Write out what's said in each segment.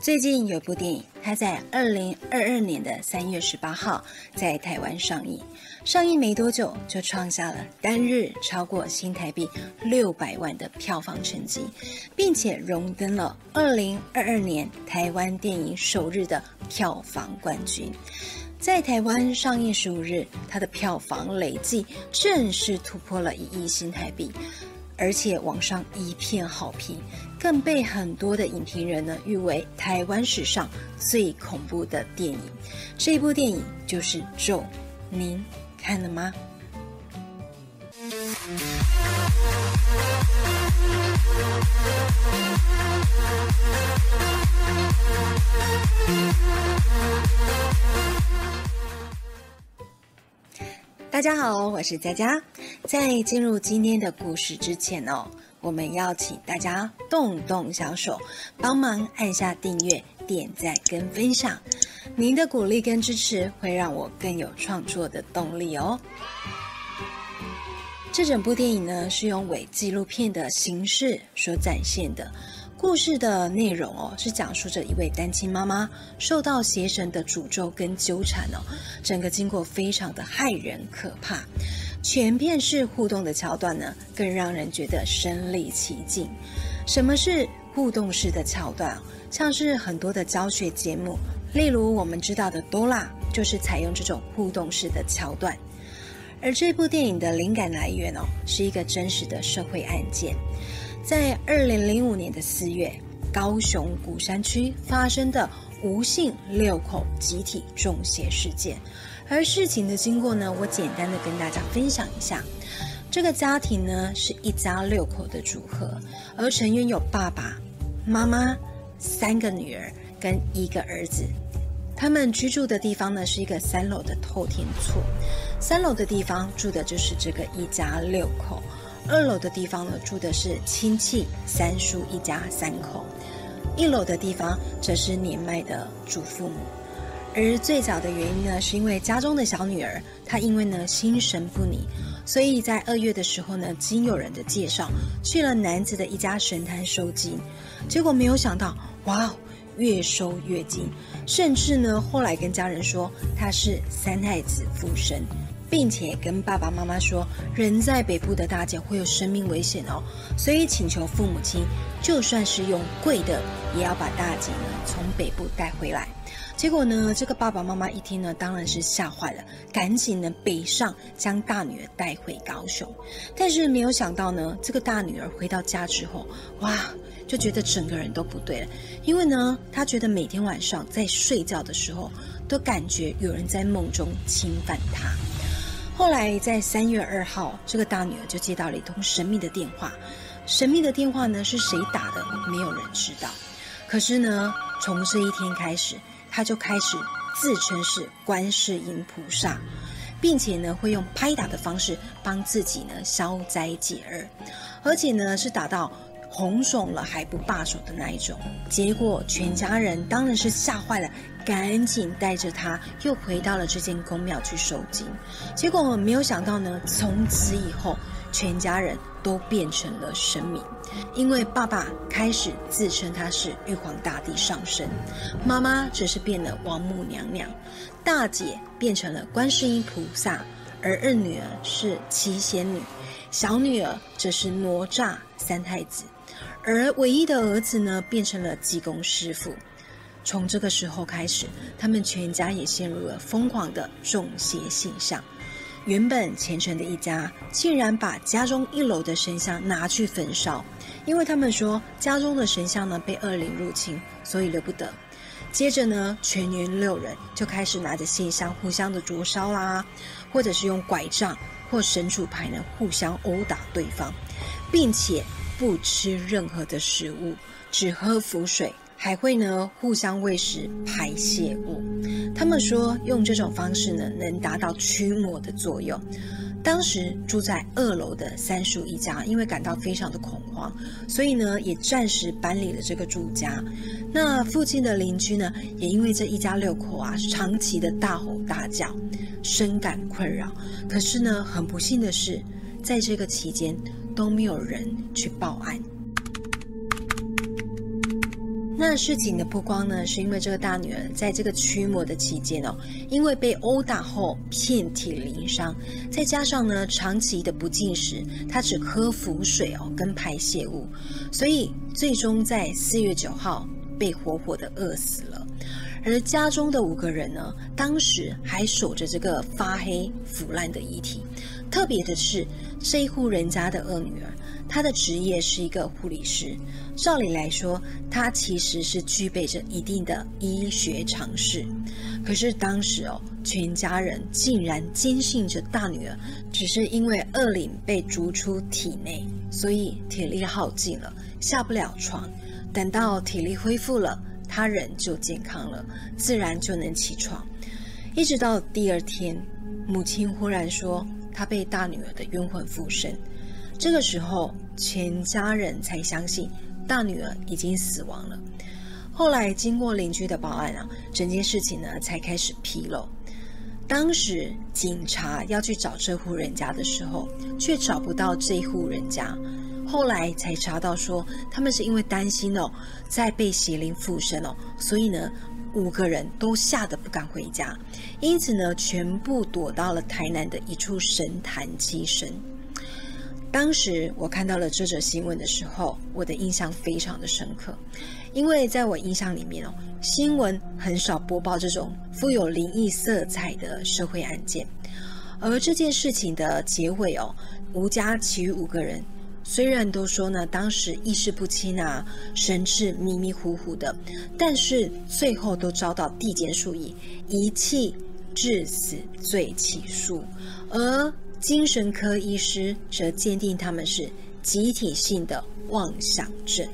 最近有部电影，它在二零二二年的三月十八号在台湾上映，上映没多久就创下了单日超过新台币六百万的票房成绩，并且荣登了二零二二年台湾电影首日的票房冠军。在台湾上映十五日，它的票房累计正式突破了一亿新台币。而且网上一片好评，更被很多的影评人呢誉为台湾史上最恐怖的电影。这部电影就是《咒》，您看了吗？大家好，我是佳佳。在进入今天的故事之前哦，我们要请大家动动小手，帮忙按下订阅、点赞跟分享。您的鼓励跟支持会让我更有创作的动力哦。这整部电影呢是用伪纪录片的形式所展现的。故事的内容哦，是讲述着一位单亲妈妈受到邪神的诅咒跟纠缠哦，整个经过非常的骇人可怕。全片式互动的桥段呢，更让人觉得身临其境。什么是互动式的桥段？像是很多的教学节目，例如我们知道的多拉，就是采用这种互动式的桥段。而这部电影的灵感来源哦，是一个真实的社会案件。在二零零五年的四月，高雄古山区发生的吴姓六口集体中邪事件，而事情的经过呢，我简单的跟大家分享一下。这个家庭呢是一家六口的组合，而成员有爸爸妈妈、三个女儿跟一个儿子。他们居住的地方呢是一个三楼的透天厝，三楼的地方住的就是这个一家六口。二楼的地方呢，住的是亲戚三叔一家三口；一楼的地方则是年迈的祖父母。而最早的原因呢，是因为家中的小女儿，她因为呢心神不宁，所以在二月的时候呢，经有人的介绍，去了男子的一家神坛收金，结果没有想到，哇哦，越收越金，甚至呢后来跟家人说他是三太子附身。并且跟爸爸妈妈说，人在北部的大姐会有生命危险哦，所以请求父母亲，就算是用贵的，也要把大姐呢从北部带回来。结果呢，这个爸爸妈妈一听呢，当然是吓坏了，赶紧呢北上将大女儿带回高雄。但是没有想到呢，这个大女儿回到家之后，哇，就觉得整个人都不对了，因为呢，她觉得每天晚上在睡觉的时候，都感觉有人在梦中侵犯她。后来在三月二号，这个大女儿就接到了一通神秘的电话。神秘的电话呢是谁打的？没有人知道。可是呢，从这一天开始，他就开始自称是观世音菩萨，并且呢会用拍打的方式帮自己呢消灾解厄，而且呢是打到。红肿了还不罢手的那一种，结果全家人当然是吓坏了，赶紧带着他又回到了这间宫庙去收金。结果没有想到呢，从此以后全家人都变成了神明，因为爸爸开始自称他是玉皇大帝上身，妈妈则是变了王母娘娘，大姐变成了观世音菩萨，而二女儿是七仙女，小女儿则是哪吒三太子。而唯一的儿子呢，变成了济公师傅。从这个时候开始，他们全家也陷入了疯狂的中邪现象。原本虔诚的一家，竟然把家中一楼的神像拿去焚烧，因为他们说家中的神像呢被恶灵入侵，所以留不得。接着呢，全员六人就开始拿着线香互相的灼烧啦，或者是用拐杖或神主牌呢互相殴打对方，并且。不吃任何的食物，只喝符水，还会呢互相喂食排泄物。他们说用这种方式呢，能达到驱魔的作用。当时住在二楼的三叔一家，因为感到非常的恐慌，所以呢也暂时搬离了这个住家。那附近的邻居呢，也因为这一家六口啊，长期的大吼大叫，深感困扰。可是呢，很不幸的是，在这个期间。都没有人去报案。那事情的曝光呢，是因为这个大女儿在这个驱魔的期间哦，因为被殴打后遍体鳞伤，再加上呢长期的不进食，她只喝符水哦跟排泄物，所以最终在四月九号被活活的饿死了。而家中的五个人呢，当时还守着这个发黑腐烂的遗体。特别的是，这一户人家的二女儿，她的职业是一个护理师。照理来说，她其实是具备着一定的医学常识。可是当时哦，全家人竟然坚信着大女儿只是因为恶灵被逐出体内，所以体力耗尽了，下不了床。等到体力恢复了，她人就健康了，自然就能起床。一直到第二天，母亲忽然说。她被大女儿的冤魂附身，这个时候全家人才相信大女儿已经死亡了。后来经过邻居的报案啊，整件事情呢才开始披露。当时警察要去找这户人家的时候，却找不到这户人家。后来才查到说，他们是因为担心哦，在被邪灵附身哦，所以呢。五个人都吓得不敢回家，因此呢，全部躲到了台南的一处神坛栖身。当时我看到了这则新闻的时候，我的印象非常的深刻，因为在我印象里面哦，新闻很少播报这种富有灵异色彩的社会案件，而这件事情的结尾哦，吴家其余五个人。虽然都说呢，当时意识不清啊，神志迷迷糊糊的，但是最后都遭到地检署以遗弃致死罪起诉，而精神科医师则鉴定他们是集体性的妄想症。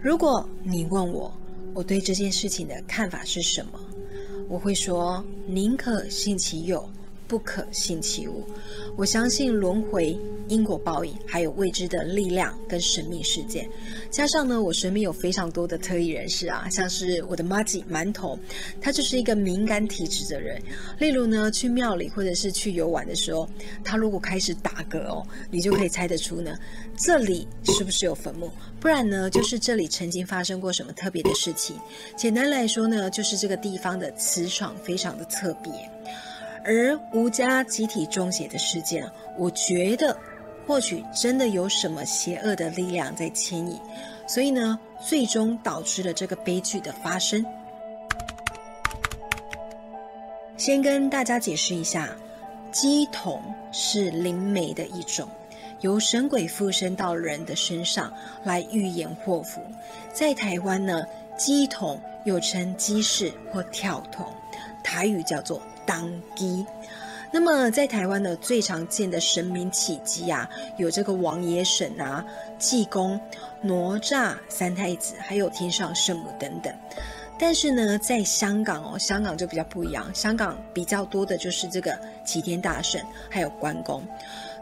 如果你问我，我对这件事情的看法是什么，我会说：宁可信其有。不可信其无。我相信轮回、因果报应，还有未知的力量跟神秘事件。加上呢，我身边有非常多的特异人士啊，像是我的妈吉馒头，他就是一个敏感体质的人。例如呢，去庙里或者是去游玩的时候，他如果开始打嗝哦，你就可以猜得出呢，这里是不是有坟墓？不然呢，就是这里曾经发生过什么特别的事情。简单来说呢，就是这个地方的磁场非常的特别。而吴家集体中邪的事件，我觉得或许真的有什么邪恶的力量在牵引，所以呢，最终导致了这个悲剧的发生。先跟大家解释一下，鸡童是灵媒的一种，由神鬼附身到人的身上来预言祸福。在台湾呢，鸡童又称鸡士或跳童，台语叫做。当机，那么在台湾呢，最常见的神明起乩啊，有这个王爷神啊、济公、哪吒三太子，还有天上圣母等等。但是呢，在香港哦，香港就比较不一样，香港比较多的就是这个齐天大圣，还有关公。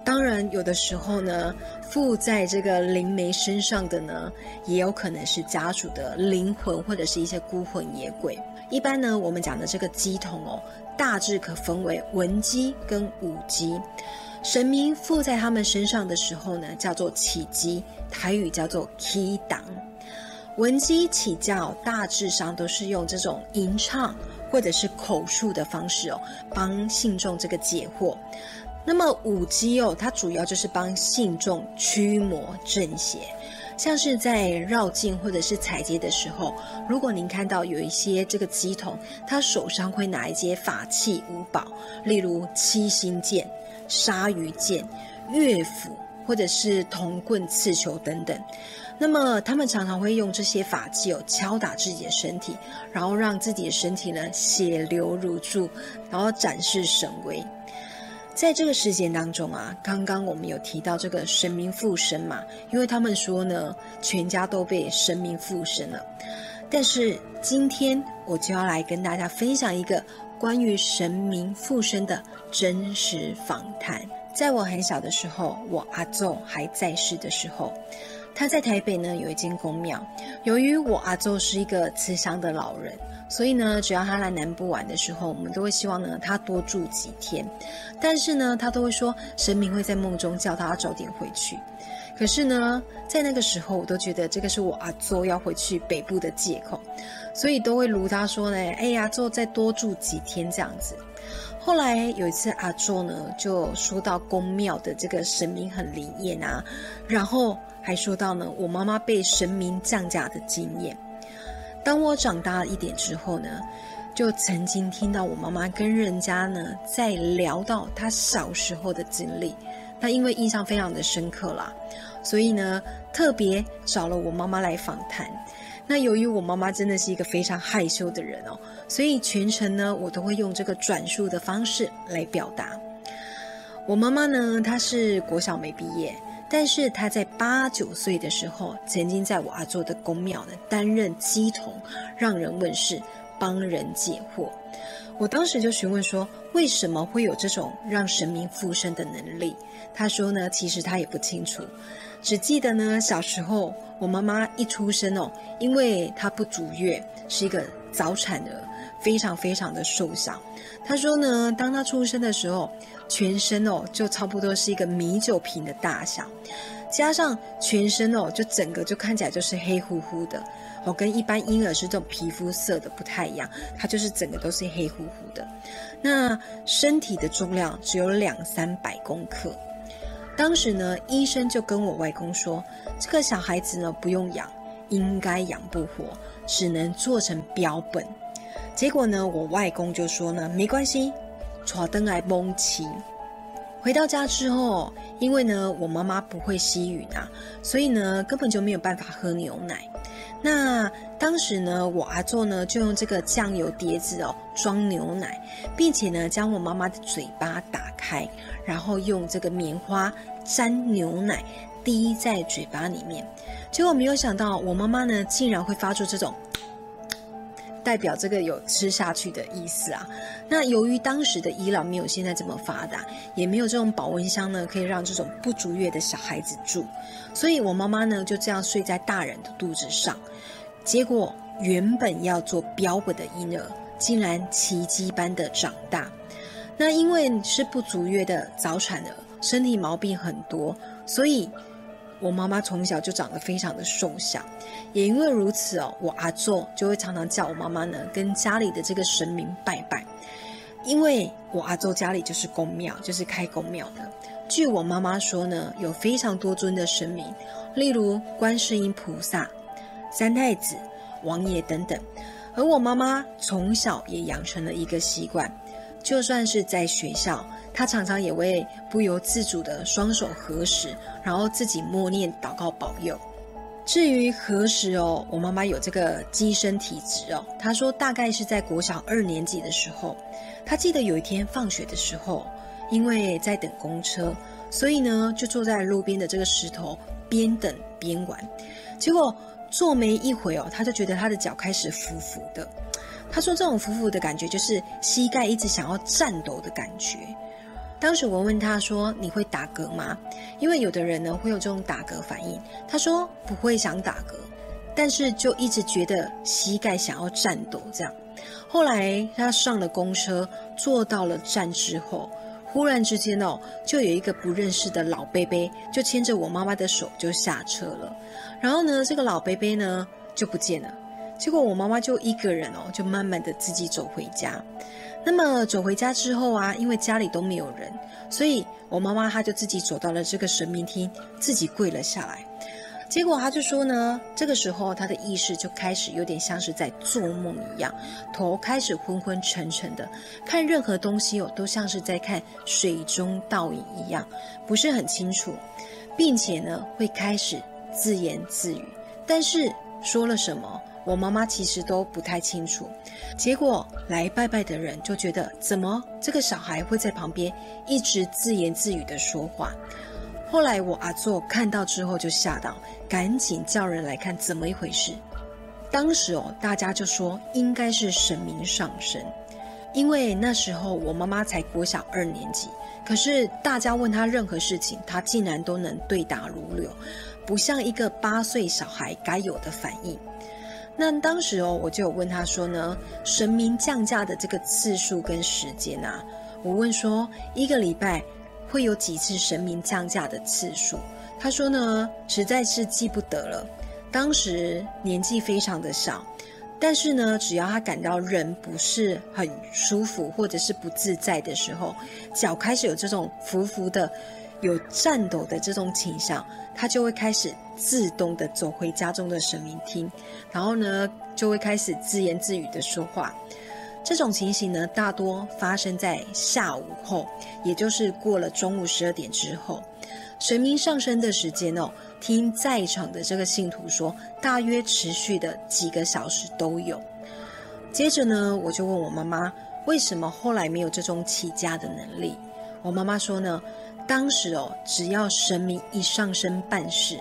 当然，有的时候呢，附在这个灵媒身上的呢，也有可能是家属的灵魂，或者是一些孤魂野鬼。一般呢，我们讲的这个鸡童哦，大致可分为文姬跟武姬。神明附在他们身上的时候呢，叫做起鸡，台语叫做起党。文鸡起教大致上都是用这种吟唱或者是口述的方式哦，帮信众这个解惑。那么武姬哦，它主要就是帮信众驱魔镇邪。像是在绕境或者是采集的时候，如果您看到有一些这个鸡童，他手上会拿一些法器五宝，例如七星剑、鲨鱼剑、乐斧或者是铜棍、刺球等等，那么他们常常会用这些法器哦敲打自己的身体，然后让自己的身体呢血流如注，然后展示神威。在这个事件当中啊，刚刚我们有提到这个神明附身嘛，因为他们说呢，全家都被神明附身了。但是今天我就要来跟大家分享一个关于神明附身的真实访谈。在我很小的时候，我阿祖还在世的时候，他在台北呢有一间公庙。由于我阿祖是一个慈祥的老人。所以呢，只要他来南部玩的时候，我们都会希望呢他多住几天。但是呢，他都会说神明会在梦中叫他早点回去。可是呢，在那个时候，我都觉得这个是我阿周要回去北部的借口，所以都会如他说呢，哎呀，做再多住几天这样子。后来有一次，阿周呢就说到宫庙的这个神明很灵验啊，然后还说到呢，我妈妈被神明降价的经验。当我长大了一点之后呢，就曾经听到我妈妈跟人家呢在聊到她小时候的经历，那因为印象非常的深刻啦，所以呢特别找了我妈妈来访谈。那由于我妈妈真的是一个非常害羞的人哦，所以全程呢我都会用这个转述的方式来表达。我妈妈呢，她是国小没毕业。但是她在八九岁的时候，曾经在我阿做的公庙呢担任鸡童，让人问事，帮人解惑。我当时就询问说，为什么会有这种让神明附身的能力？他说呢，其实他也不清楚，只记得呢小时候我妈妈一出生哦，因为她不足月，是一个早产儿，非常非常的瘦小。她说呢，当她出生的时候。全身哦，就差不多是一个米酒瓶的大小，加上全身哦，就整个就看起来就是黑乎乎的哦，跟一般婴儿是这种皮肤色的不太一样，它就是整个都是黑乎乎的。那身体的重量只有两三百公克。当时呢，医生就跟我外公说，这个小孩子呢不用养，应该养不活，只能做成标本。结果呢，我外公就说呢，没关系。抓灯来蒙奇。回到家之后，因为呢我妈妈不会吸吮啊，所以呢根本就没有办法喝牛奶。那当时呢我阿做呢就用这个酱油碟子哦装牛奶，并且呢将我妈妈的嘴巴打开，然后用这个棉花沾牛奶滴在嘴巴里面。结果没有想到我妈妈呢竟然会发出这种。代表这个有吃下去的意思啊。那由于当时的医疗没有现在这么发达，也没有这种保温箱呢，可以让这种不足月的小孩子住，所以我妈妈呢就这样睡在大人的肚子上。结果原本要做标本的婴儿，竟然奇迹般的长大。那因为是不足月的早产儿，身体毛病很多，所以。我妈妈从小就长得非常的瘦小，也因为如此哦，我阿祖就会常常叫我妈妈呢跟家里的这个神明拜拜，因为我阿祖家里就是公庙，就是开公庙的。据我妈妈说呢，有非常多尊的神明，例如观世音菩萨、三太子、王爷等等。而我妈妈从小也养成了一个习惯，就算是在学校。她常常也会不由自主的双手合十，然后自己默念祷告保佑。至于何时哦，我妈妈有这个机身体质哦，她说大概是在国小二年级的时候，她记得有一天放学的时候，因为在等公车，所以呢就坐在路边的这个石头边等边玩。结果坐没一会哦，他就觉得他的脚开始浮浮的。他说这种浮浮的感觉就是膝盖一直想要颤抖的感觉。当时我问他说：“你会打嗝吗？”因为有的人呢会有这种打嗝反应。他说不会想打嗝，但是就一直觉得膝盖想要颤抖这样。后来他上了公车，坐到了站之后，忽然之间哦，就有一个不认识的老伯伯就牵着我妈妈的手就下车了。然后呢，这个老伯伯呢就不见了。结果我妈妈就一个人哦，就慢慢的自己走回家。那么走回家之后啊，因为家里都没有人，所以我妈妈她就自己走到了这个神明厅，自己跪了下来。结果她就说呢，这个时候她的意识就开始有点像是在做梦一样，头开始昏昏沉沉的，看任何东西哦都像是在看水中倒影一样，不是很清楚，并且呢会开始自言自语，但是说了什么？我妈妈其实都不太清楚，结果来拜拜的人就觉得，怎么这个小孩会在旁边一直自言自语的说话？后来我阿座看到之后就吓到，赶紧叫人来看怎么一回事。当时哦，大家就说应该是神明上身，因为那时候我妈妈才国小二年级，可是大家问她任何事情，她竟然都能对答如流，不像一个八岁小孩该有的反应。那当时哦，我就有问他说呢，神明降价的这个次数跟时间啊，我问说一个礼拜会有几次神明降价的次数？他说呢，实在是记不得了，当时年纪非常的小。但是呢，只要他感到人不是很舒服，或者是不自在的时候，脚开始有这种浮浮的、有颤抖的这种倾向，他就会开始自动的走回家中的神明厅，然后呢，就会开始自言自语的说话。这种情形呢，大多发生在下午后，也就是过了中午十二点之后。神明上升的时间哦，听在场的这个信徒说，大约持续的几个小时都有。接着呢，我就问我妈妈，为什么后来没有这种起家的能力？我妈妈说呢，当时哦，只要神明一上身办事，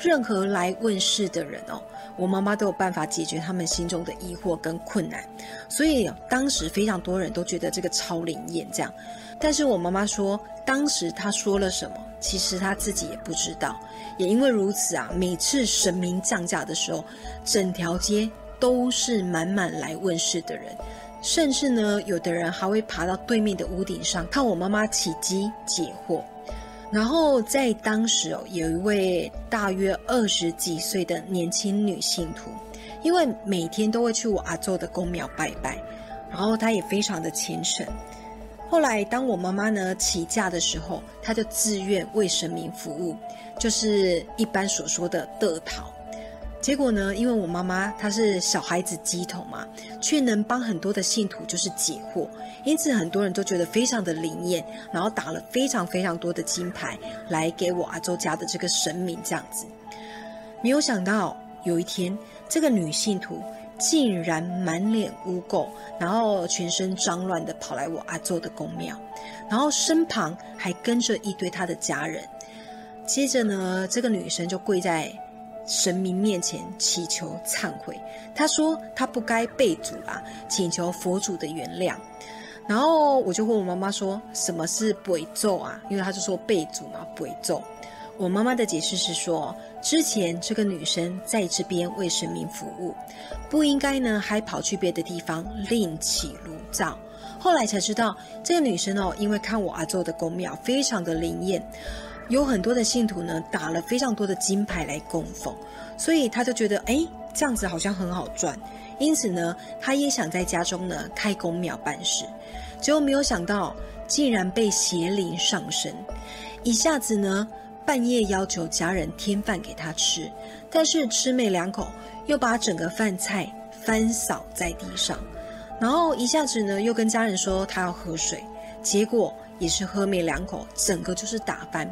任何来问事的人哦，我妈妈都有办法解决他们心中的疑惑跟困难。所以当时非常多人都觉得这个超灵验这样。但是我妈妈说，当时她说了什么？其实她自己也不知道，也因为如此啊，每次神明降价的时候，整条街都是满满来问事的人，甚至呢，有的人还会爬到对面的屋顶上看我妈妈起机解惑。然后在当时哦，有一位大约二十几岁的年轻女信徒，因为每天都会去我阿祖的公庙拜拜，然后她也非常的虔诚。后来，当我妈妈呢起驾的时候，她就自愿为神明服务，就是一般所说的得逃。结果呢，因为我妈妈她是小孩子鸡头嘛，却能帮很多的信徒就是解惑，因此很多人都觉得非常的灵验，然后打了非常非常多的金牌来给我阿周家的这个神明这样子。没有想到有一天，这个女信徒。竟然满脸污垢，然后全身脏乱的跑来我阿周的公庙，然后身旁还跟着一堆他的家人。接着呢，这个女生就跪在神明面前祈求忏悔。他说他不该背祖啦，请求佛祖的原谅。然后我就问我妈妈说，什么是背咒啊？因为她就说背祖嘛，背咒。我妈妈的解释是说，之前这个女生在这边为神明服务，不应该呢还跑去别的地方另起炉灶。后来才知道，这个女生哦，因为看我阿周的宫庙非常的灵验，有很多的信徒呢打了非常多的金牌来供奉，所以他就觉得哎这样子好像很好赚，因此呢，他也想在家中呢开公庙办事，结果没有想到竟然被邪灵上身，一下子呢。半夜要求家人添饭给他吃，但是吃没两口，又把整个饭菜翻扫在地上，然后一下子呢又跟家人说他要喝水，结果也是喝没两口，整个就是打翻，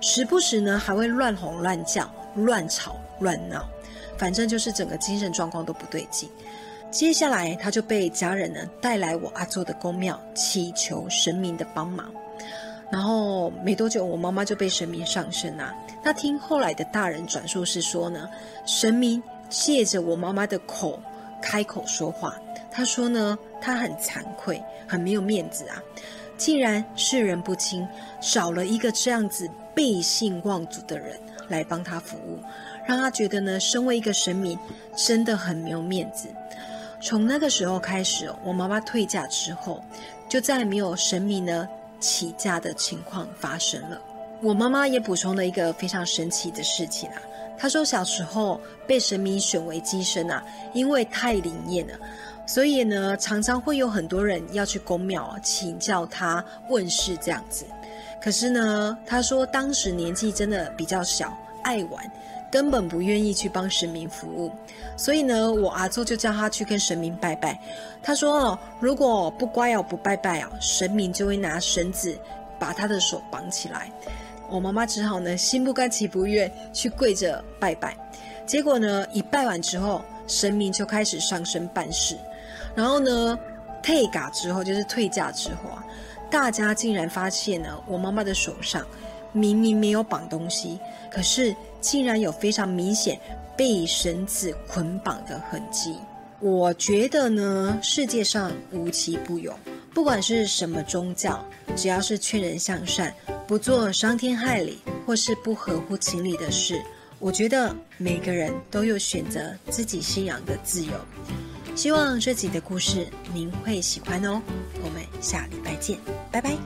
时不时呢还会乱吼乱叫、乱吵乱闹，反正就是整个精神状况都不对劲。接下来他就被家人呢带来我阿座的宫庙，祈求神明的帮忙。然后没多久，我妈妈就被神明上身啊。那听后来的大人转述是说呢，神明借着我妈妈的口开口说话。他说呢，他很惭愧，很没有面子啊，竟然世人不清，少了一个这样子背信忘祖的人来帮他服务，让他觉得呢，身为一个神明真的很没有面子。从那个时候开始，我妈妈退嫁之后，就再没有神明呢。起价的情况发生了，我妈妈也补充了一个非常神奇的事情啊。她说小时候被神明选为机身啊，因为太灵验了，所以呢常常会有很多人要去公庙请教他问事这样子。可是呢，他说当时年纪真的比较小，爱玩。根本不愿意去帮神明服务，所以呢，我阿祖就叫他去跟神明拜拜。他说哦，如果不乖哦，不拜拜哦，神明就会拿绳子把他的手绑起来。我妈妈只好呢，心不甘情不愿去跪着拜拜。结果呢，一拜完之后，神明就开始上身办事。然后呢，退嘎之后，就是退嫁之后啊，大家竟然发现呢，我妈妈的手上明明没有绑东西，可是。竟然有非常明显被绳子捆绑的痕迹。我觉得呢，世界上无奇不有，不管是什么宗教，只要是劝人向善，不做伤天害理或是不合乎情理的事，我觉得每个人都有选择自己信仰的自由。希望这集的故事您会喜欢哦。我们下礼拜见，拜拜。